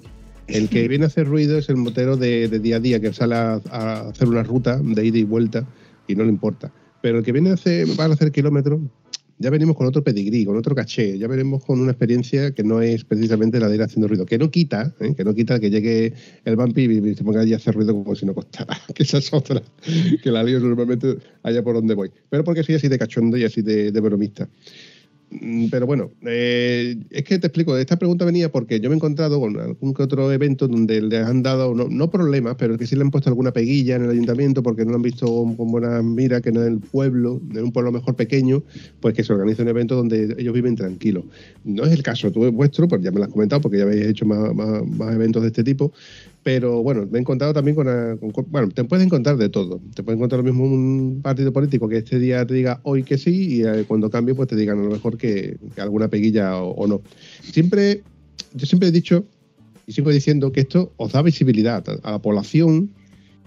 El que viene a hacer ruido es el motero de, día a día que sale a, hacer una ruta de ida y vuelta y no le importa. Pero el que viene a hacer, va a hacer kilómetros ya venimos con otro pedigrí, con otro caché, ya veremos con una experiencia que no es precisamente la de ir haciendo ruido, que no quita, ¿eh? que no quita que llegue el vampi y se ponga allí a hacer ruido como si no costara, que esa es otra, que la lío normalmente allá por donde voy, pero porque soy así de cachondo y así de, bromista. Mm, pero bueno, eh, es que te explico, esta pregunta venía porque yo me he encontrado con algún que otro evento donde le han dado, no, problemas, pero que sí le han puesto alguna peguilla en el ayuntamiento porque no lo han visto con, buena mira, que en el pueblo, en un pueblo mejor pequeño, pues que se organiza un evento donde ellos viven tranquilos. No es el caso tú, vuestro, pues ya me lo has comentado porque ya habéis hecho más, más eventos de este tipo, pero bueno, me he encontrado también con, Bueno, te puedes encontrar de todo. Te puedes encontrar lo mismo un partido político que este día te diga hoy que sí y eh, cuando cambie pues te digan a lo mejor que, alguna peguilla o, no. Siempre, yo siempre he dicho y sigo diciendo que esto os da visibilidad a la población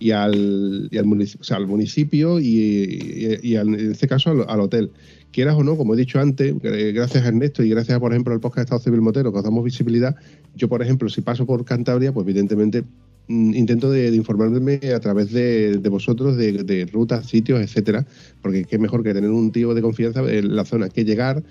y al, al municipio, o sea, al municipio y, en este caso al hotel. Quieras o no, como he dicho antes, gracias a Ernesto y gracias, por ejemplo, al podcast Estado Civil Motero, que os damos visibilidad, yo, por ejemplo, si paso por Cantabria, pues evidentemente mm, intento de, informarme a través de, vosotros de, rutas, sitios, etcétera, porque qué mejor que tener un tío de confianza en la zona que llegar,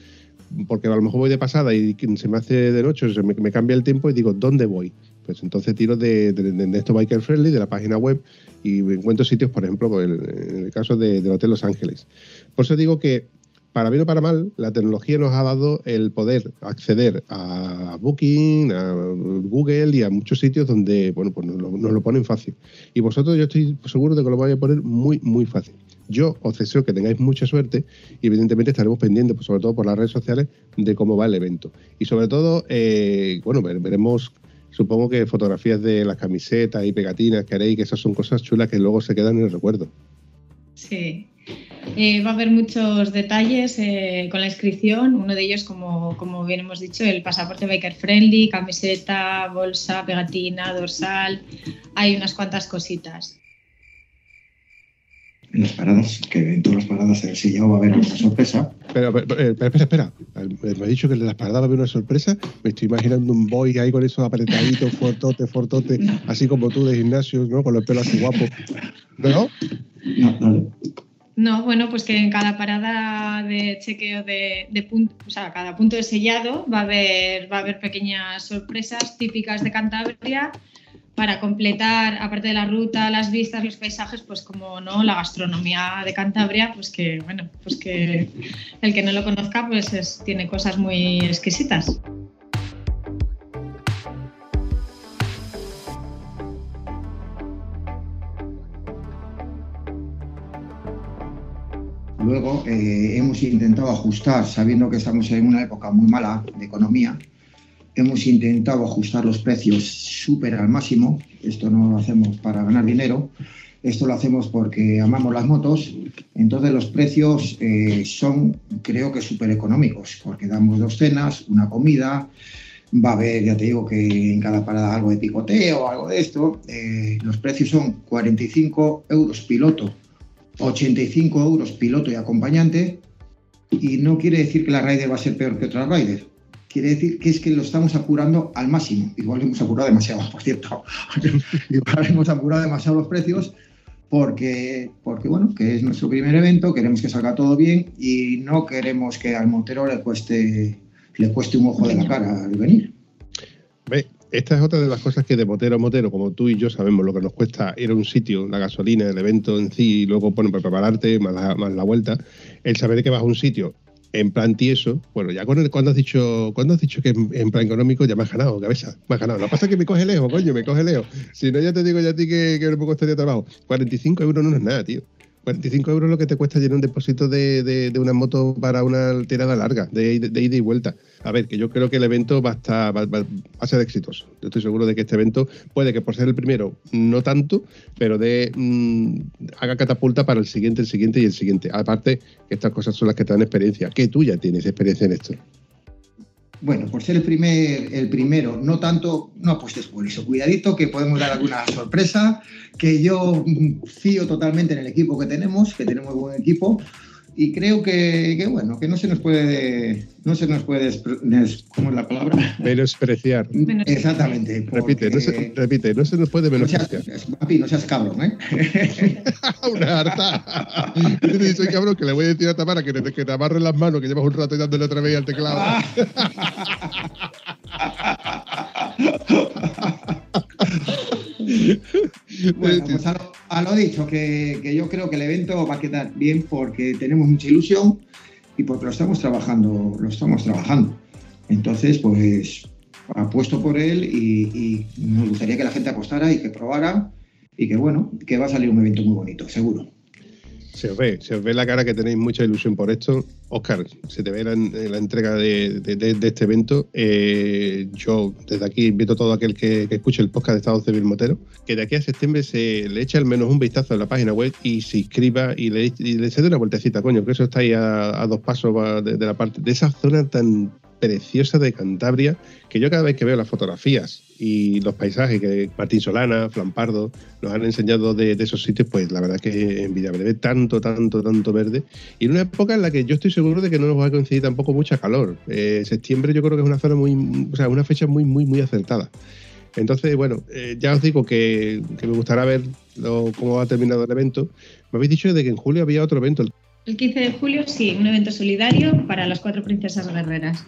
porque a lo mejor voy de pasada y se me hace de noche, se me, cambia el tiempo y digo, ¿dónde voy? Pues entonces tiro de, Ernesto Biker Friendly, de la página web, y encuentro sitios, por ejemplo, en el caso del Hotel Los Ángeles. Por eso digo que para bien o para mal, la tecnología nos ha dado el poder acceder a Booking, a Google y a muchos sitios donde, bueno, pues nos lo, ponen fácil. Y vosotros yo estoy seguro de que lo vais a poner muy, muy fácil. Yo os deseo que tengáis mucha suerte y evidentemente estaremos pendientes, pues, sobre todo por las redes sociales, de cómo va el evento. Y sobre todo, eh, bueno, veremos supongo que fotografías de las camisetas y pegatinas que haréis, que esas son cosas chulas que luego se quedan en el recuerdo. Sí, eh, va a haber muchos detalles eh, con la inscripción. Uno de ellos, como, como bien hemos dicho, el pasaporte biker friendly, camiseta, bolsa, pegatina, dorsal. Hay unas cuantas cositas. En las paradas, que en todas las paradas el sellado va a haber una sorpresa. Pero, eh, espera, espera, Me ha dicho que en las paradas va a haber una sorpresa. Me estoy imaginando un boy ahí con esos apretaditos, fortote, fortote, así como tú de gimnasio, ¿no? Con los pelos así guapos. ¿No? No, no. No, bueno, pues que en cada parada de chequeo de, punto, o sea, cada punto de sellado va a haber, va a haber pequeñas sorpresas típicas de Cantabria para completar, aparte de la ruta, las vistas, los paisajes, pues como no, la gastronomía de Cantabria, pues que, bueno, pues que el que no lo conozca, pues tiene cosas muy exquisitas. Luego eh, hemos intentado ajustar, sabiendo que estamos en una época muy mala de economía, hemos intentado ajustar los precios súper al máximo. Esto no lo hacemos para ganar dinero, esto lo hacemos porque amamos las motos. Entonces los precios eh, son, creo que, súper económicos, porque damos dos cenas, una comida, va a haber, ya te digo, que en cada parada algo de picoteo algo de esto. Eh, los precios son 45 euros piloto 85 euros piloto y acompañante, y no quiere decir que la Raider va a ser peor que otra Raider. Quiere decir que es que lo estamos apurando al máximo. Igual hemos apurado demasiado, por cierto. Igual hemos apurado demasiado los precios porque, porque, bueno, que es nuestro primer evento, queremos que salga todo bien y no queremos que al motero le cueste, le cueste un ojo de la cara al venir. Ve, esta es otra de las cosas que de motero a motero, como tú y yo sabemos lo que nos cuesta ir a un sitio, la gasolina, el evento en sí, y luego bueno, para prepararte, más la, más la vuelta, el saber que vas a un sitio en plan tieso, bueno, ya cuando has dicho, cuando has dicho que en, plan económico ya me has ganado, cabeza, me has ganado. Lo que pasa es que me coge lejos, coño, me coge lejos. Si no, ya te digo ya a ti que, que me costaría trabajo. 45 euros no es nada, tío. 45 euros lo que te cuesta llenar un depósito de, una moto para una tirada larga, de, ida y vuelta. A ver, que yo creo que el evento va a, estar, va, a ser exitoso. Yo estoy seguro de que este evento puede que por ser el primero, no tanto, pero de mm, haga catapulta para el siguiente, el siguiente y el siguiente. Aparte, estas cosas son las que te dan experiencia. Que tú ya tienes experiencia en esto. Bueno, por ser el, primer, el primero, no tanto, no apuestes por eso. Cuidadito que podemos dar alguna sorpresa, que yo fío totalmente en el equipo que tenemos, que tenemos buen equipo, y creo que, bueno, que no se nos puede, no se nos puede, ¿cómo es la palabra? Menospreciar. Exactamente. Repite, no se, repite, no se nos puede menospreciar. No seas, papi, no seas cabrón, ¿eh? Una harta. soy cabrón que le voy a decir a Tamara que te, que te amarre las manos, que llevas un rato dándole otra vez al teclado. bueno, pues a lo, dicho, que, yo creo que el evento va a quedar bien porque tenemos mucha ilusión y porque lo estamos trabajando, lo estamos trabajando. Entonces, pues apuesto por él y, y me gustaría que la gente apostara y que probara y que bueno, que va a salir un evento muy bonito, seguro. Se os ve, se os ve la cara que tenéis mucha ilusión por esto. Oscar, se te ve la, la entrega de, de, este evento. Eh, yo desde aquí invito a todo aquel que, escuche el podcast de Estado Civil Motero, que de aquí a septiembre se le eche al menos un vistazo a la página web y se inscriba y le, y le se dé una vueltecita, coño, que eso está ahí a, a dos pasos de, de la parte, de esa zona tan preciosa de Cantabria, que yo cada vez que veo las fotografías y los paisajes que Martín Solana, Flampardo nos han enseñado de, de esos sitios, pues la verdad que es envidiable. Ve tanto, tanto, tanto verde. Y en una época en la que yo estoy seguro de que no nos va a coincidir tampoco mucha calor. Eh, septiembre yo creo que es una zona muy, o sea, una fecha muy, muy, muy acertada. Entonces, bueno, eh, ya os digo que, que me gustará ver lo, cómo ha terminado el evento. Me habéis dicho de que en julio había otro evento. El 15 de julio, sí, un evento solidario para las cuatro princesas guerreras.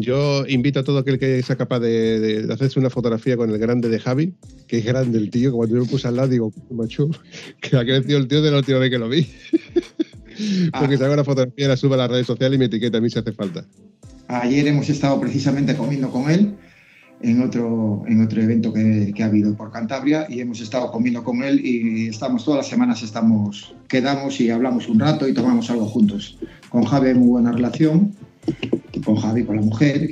Yo invito a todo aquel que sea capaz de, de, de, hacerse una fotografía con el grande de Javi, que es grande el tío, que cuando yo lo puse al lado digo, macho, que ha crecido el tío de la última vez que lo vi. Porque ah. se haga una fotografía, la suba a las redes sociales y me etiqueta a mí si hace falta. Ayer hemos estado precisamente comiendo con él en otro, en otro evento que, que, ha habido por Cantabria y hemos estado comiendo con él y estamos todas las semanas estamos quedamos y hablamos un rato y tomamos algo juntos. Con Javi hay muy buena relación con Javi, con la mujer,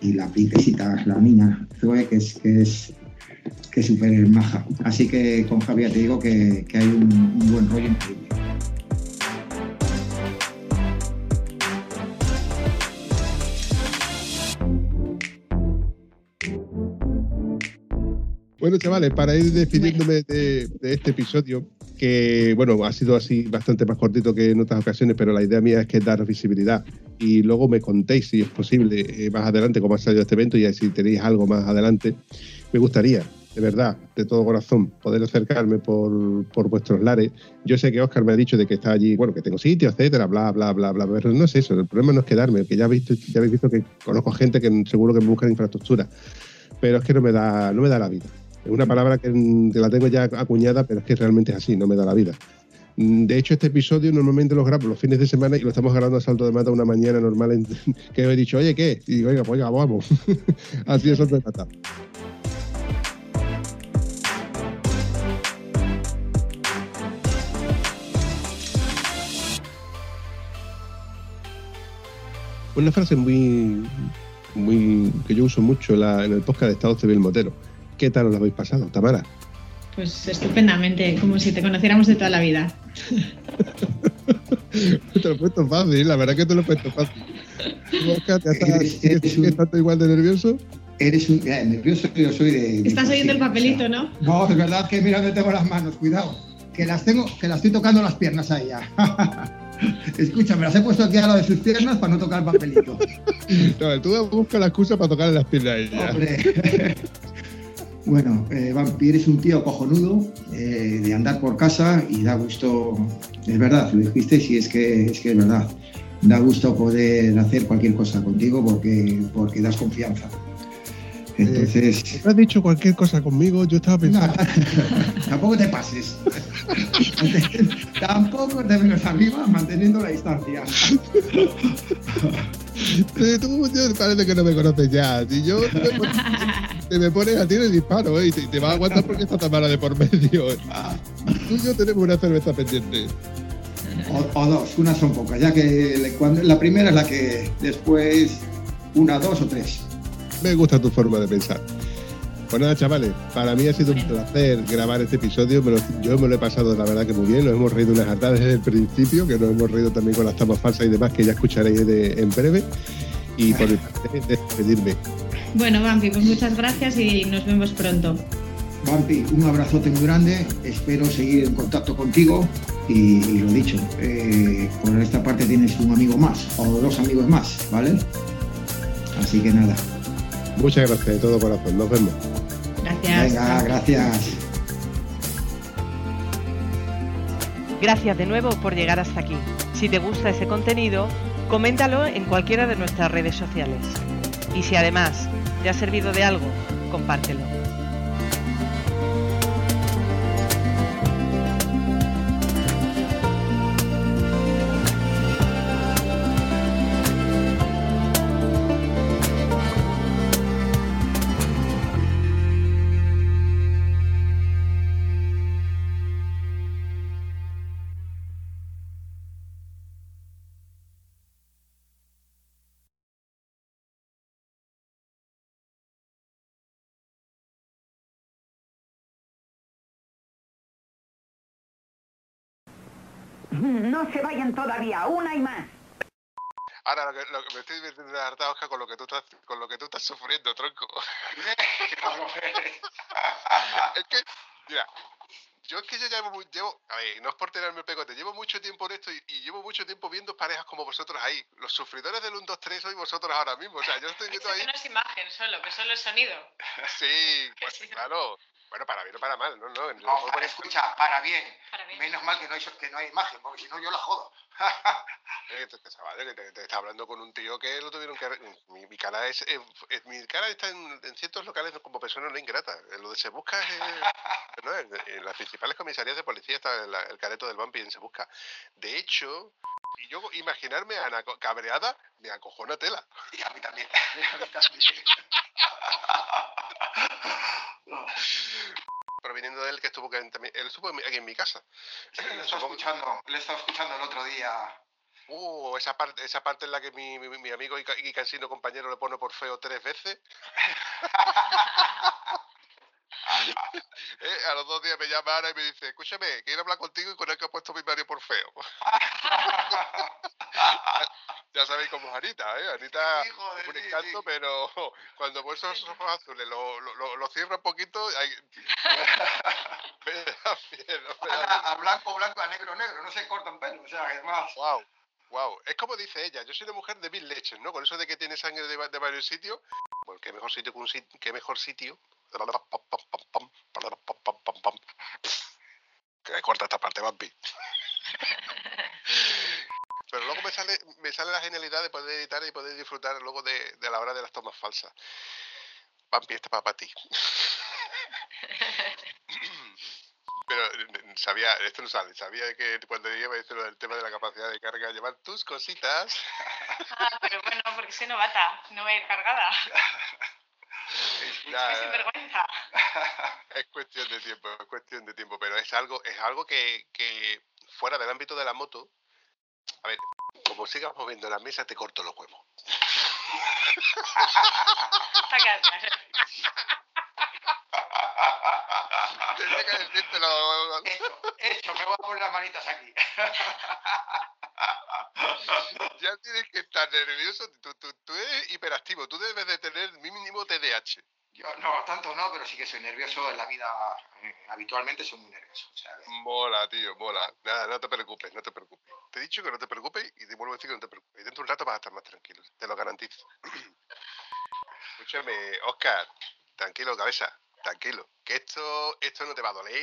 y la princesita, la niña Zoe, que es que es que súper maja. Así que con Javi ya te digo que, que hay un, un, buen rollo increíble. Bueno, chavales, para ir despidiéndome de, de este episodio, que bueno, ha sido así bastante más cortito que en otras ocasiones, pero la idea mía es que dar visibilidad y luego me contéis si es posible eh, más adelante cómo ha salido este evento y si tenéis algo más adelante. Me gustaría, de verdad, de todo corazón, poder acercarme por, por vuestros lares. Yo sé que Oscar me ha dicho de que está allí, bueno, que tengo sitio, etcétera, bla, bla, bla, bla, pero no es eso. El problema no es quedarme, que ya habéis visto, ya habéis visto que conozco gente que seguro que me busca infraestructura, pero es que no me da, no me da la vida. Es una palabra que, que la tengo ya acuñada, pero es que realmente es así, no me da la vida. De hecho, este episodio normalmente lo grabo los fines de semana y lo estamos grabando a salto de mata una mañana normal en, que he dicho, oye, ¿qué? Y digo, oiga, pues oiga, vamos. Así es salto de mata. Una frase muy, muy que yo uso mucho en el podcast de Estado Civil Motero ¿Qué tal os lo habéis pasado, Tamara? Pues estupendamente, como si te conociéramos de toda la vida. te lo he puesto fácil, la verdad que te lo he puesto fácil. Oscar, ¿te estás, ¿sigues, ¿sigues tanto igual de nervioso? Eres un eh, nervioso, yo soy de. Estás oyendo el papelito, ¿no? No, es verdad que mira dónde tengo las manos, cuidado. Que las tengo, que las estoy tocando las piernas a ella. Escucha, me las he puesto aquí a la de sus piernas para no tocar el papelito. No, tú buscas la excusa para tocar las piernas a ella. Hombre. Bueno, eh, Vampi, eres un tío cojonudo eh, de andar por casa y da gusto, es verdad, lo dijiste, sí, es que, es que es verdad. Da gusto poder hacer cualquier cosa contigo porque, porque das confianza. Entonces. Eh, ¿Has dicho cualquier cosa conmigo? Yo estaba pensando. No, tampoco te pases. tampoco te vengas arriba manteniendo la distancia. Tú parece que no me conoces ya. Si yo te, te me pones a ti el disparo ¿eh? y te, te vas a aguantar porque está Tamara de por medio. ¿eh? Tú y yo tenemos una cerveza pendiente. O, o, dos, una son pocas, ya que cuando, la primera es la que después una, dos o tres. Me gusta tu forma de pensar. Pues nada, chavales, para mí ha sido un placer grabar este episodio. Me lo, yo me lo he pasado, la verdad, que muy bien. Nos hemos reído unas hartadas desde el principio, que nos hemos reído también con las tapas falsas y demás, que ya escucharéis de, en breve. Y por mi parte, despedirme. Bueno, Vampi, pues muchas gracias y nos vemos pronto. Vampi, un abrazote muy grande. Espero seguir en contacto contigo. Y, y lo dicho, eh, por esta parte tienes un amigo más o dos amigos más, ¿vale? Así que nada. Muchas gracias de todo corazón. Nos vemos. Gracias. Venga, gracias. Gracias de nuevo por llegar hasta aquí. Si te gusta ese contenido, coméntalo en cualquiera de nuestras redes sociales. Y si además te ha servido de algo, compártelo. No se vayan todavía, una y más. Ahora lo que, lo que me estoy divirtiendo de harta Oscar con lo que tú estás con lo que tú estás sufriendo, tronco. es que, mira, yo es que yo llevo, llevo, a ver, no es por tirarme el pegote, llevo mucho tiempo en esto y, y llevo mucho tiempo viendo parejas como vosotros ahí. Los sufridores del 1, 2, 3 sois vosotros ahora mismo. O sea, yo estoy viendo ahí. no es imagen solo, que solo es sonido. Sí, pues, sí. claro. Bueno, para bien o para mal, no, no. No, para- escucha, para bien. Para bien. Menos mal que no hay, que no hay imagen, porque si no yo la jodo. Eh, te- está hablando con un tío que lo tuvieron que. Mi, mi cara es, eh, es- Mi está en, en ciertos locales como persona no ingrata. Eh, Lo de Se Busca es. eh, no, en, en las principales comisarías de policía está el, el careto del vampi en Se Busca. De hecho, y yo imaginarme a Ana cabreada me acojona tela. Y a mí también. A mí también. Proviniendo de él que estuvo que. Él estuvo aquí en mi casa. Sí, le he estado escuchando, le he estado escuchando el otro día. Uh, esa parte, esa parte en la que mi, mi, mi amigo y, y cansino compañero le pone por feo tres veces. Eh, a los dos días me llama Ana y me dice, escúchame, quiero hablar contigo y con el que ha puesto mi Mario por feo. ya sabéis cómo es Anita, ¿eh? Anita es un encanto, pero cuando por esos ojos azules lo, lo, lo, lo cierra un poquito, hay... me da miedo, me da Anda, miedo. a blanco, blanco, a negro, negro. No se cortan pelo. O sea, además. Wow, wow. Es como dice ella, yo soy una mujer de mil leches, ¿no? Con eso de que tiene sangre de, de varios sitios, pues qué mejor sitio que un sitio, qué mejor sitio. Que corta esta parte, Vampi. Pero luego me sale, me sale la genialidad de poder editar y poder disfrutar luego de, de la hora de las tomas falsas. Vampi, este para ti. Pero sabía, esto no sale, sabía que cuando iba a decir lo del tema de la capacidad de carga, llevar tus cositas. Ah, pero bueno, porque soy novata, no voy a ir cargada. Ya, Soy sinvergüenza. es cuestión de tiempo, es cuestión de tiempo, pero es algo, es algo que, que fuera del ámbito de la moto, a ver, como sigas moviendo la mesa, te corto los huevos. Tendría que decírtelo. Hecho, hecho, me voy a poner las manitas aquí. Ya tienes que estar nervioso. Tú, tú, tú eres hiperactivo. Tú debes de tener mínimo TDAH. Yo no, tanto no, pero sí que soy nervioso en la vida. eh, habitualmente soy muy nervioso. Mola, tío, mola. Nada, no te preocupes, no te preocupes. Te he dicho que no te preocupes y te vuelvo a decir que no te preocupes. Y dentro de un rato vas a estar más tranquilo, te lo garantizo. Escúchame, Oscar, tranquilo, cabeza, tranquilo. Que esto, esto no te va a doler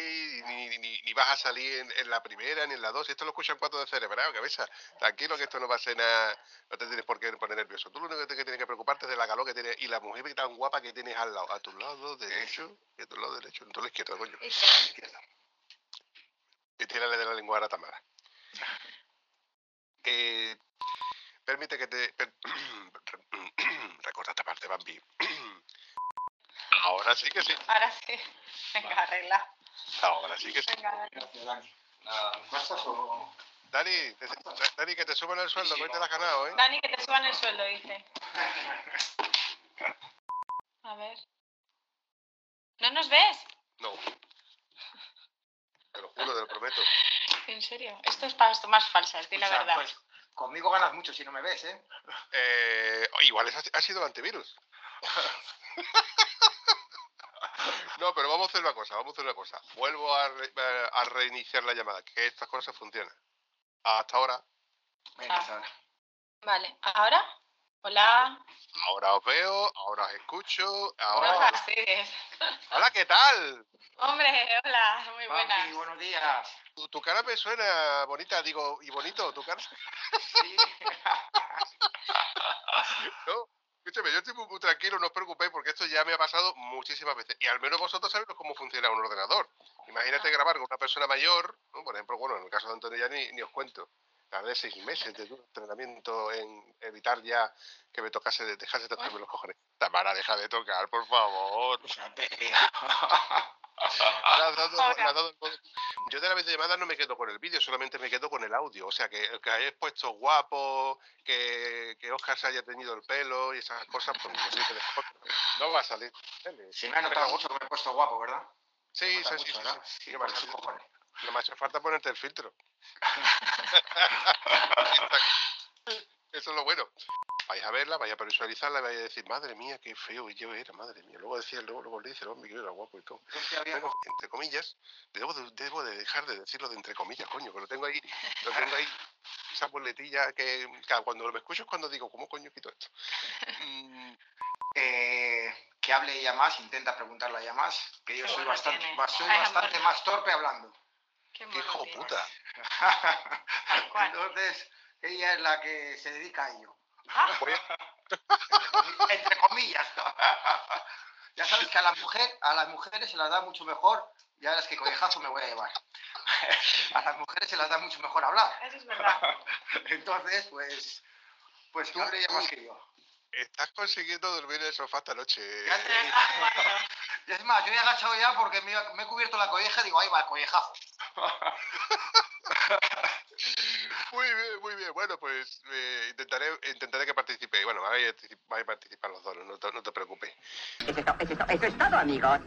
ni, ni, ni vas a salir en, en la primera ni en la dos. Esto lo escuchan cuatro de cerebrado, cabeza. Tranquilo, que esto no va a ser nada. No te tienes por qué poner nervioso. Tú lo único que tienes que preocuparte es de la calor que tienes y la mujer tan guapa que tienes al lado. A tu lado derecho y a tu lado derecho. En tu lado izquierdo, coño. a la izquierda. Y tírale de la lengua a la Tamara. Eh, permite que te. per- Recorta esta parte, Bambi. Ahora sí que sí. Ahora sí. Venga, arregla. Ahora sí que sí. Venga, Dani. Nada, ¿me pasas o.? Dani, te- Dani, que te suban el sueldo, que hoy te la has ganado, ¿eh? Dani, que te suban el sueldo, dice. A ver. ¿No nos ves? No. Te lo juro, te lo prometo. En serio. Esto es para tomas falsas, di la O sea, verdad. pues, conmigo ganas mucho si no me ves, ¿eh? Eh, igual es- ha sido el antivirus. No, pero vamos a hacer una cosa, vamos a hacer una cosa. Vuelvo a, re- a reiniciar la llamada, que estas cosas funcionan. Hasta ahora. Venga, Ah. Sara. Vale. ¿Ahora? Hola. Ahora os veo, ahora os escucho, No ahora... Hola, ¿qué tal? Hombre, hola. Muy buenas. Papi, buenos días. Tu, tu cara me suena bonita, digo, y bonito, tu cara... Sí. No, escúchame, yo estoy muy, tranquilo, no os preocupéis, porque esto ya me ha pasado muchísimas veces. Y al menos vosotros sabéis cómo funciona un ordenador. Imagínate grabar con una persona mayor, ¿no? por ejemplo, bueno, en el caso de Antonio ya ni, ni os cuento. Tardé seis meses de entrenamiento en evitar ya que me tocase, dejase de tocarme los cojones. Tamara, deja de tocar, por favor. Te digo. Le has dado- Ahora. le has dado el modo- Yo de la videollamada no me quedo con el vídeo, solamente me quedo con el audio. O sea, que, que hayáis puesto guapo, que, que Oscar se haya tenido el pelo y esas cosas, pues no, sé, no va a salir. Se me ha notado mucho que me he puesto guapo, ¿verdad? Sí, sí, sí, mucho, sí, ¿verdad? sí, Sí. No me ha hecho falta ponerte el filtro. Eso es lo bueno. Vais a verla, vais a visualizarla y vais a decir, madre mía, qué feo yo era, madre mía. Luego decía, luego, luego le dice, hombre, que era guapo y todo. Que Bueno, entre comillas, debo de, debo de dejar de decirlo de entre comillas, coño, que lo tengo ahí, lo tengo ahí, esa boletilla que claro, cuando me escucho es cuando digo, ¿cómo coño quito esto? Mm, eh, que hable ella más, intenta preguntarle a ella más, que yo soy bastante, soy bastante más torpe hablando. Qué hijo tienes. puta. Entonces, ella es la que se dedica a ello. Ah, Voy a- Entre comi- Entre comillas. Ya sabes que a la mujer, a las mujeres se las da mucho mejor, ya verás que collejazo me voy a llevar. A las mujeres se las da mucho mejor hablar. eso es verdad. Entonces, pues, pues hable ella más que yo. Estás consiguiendo dormir en el sofá esta noche. Ya te. Y es más, yo he agachado ya porque me, me he cubierto la colleja y digo, ahí va, el collejazo. Muy bien, muy bien. Bueno, pues eh, intentaré, intentaré que participe. Bueno, vais a participar los dos, no te, preocupes. Eso es todo, amigos.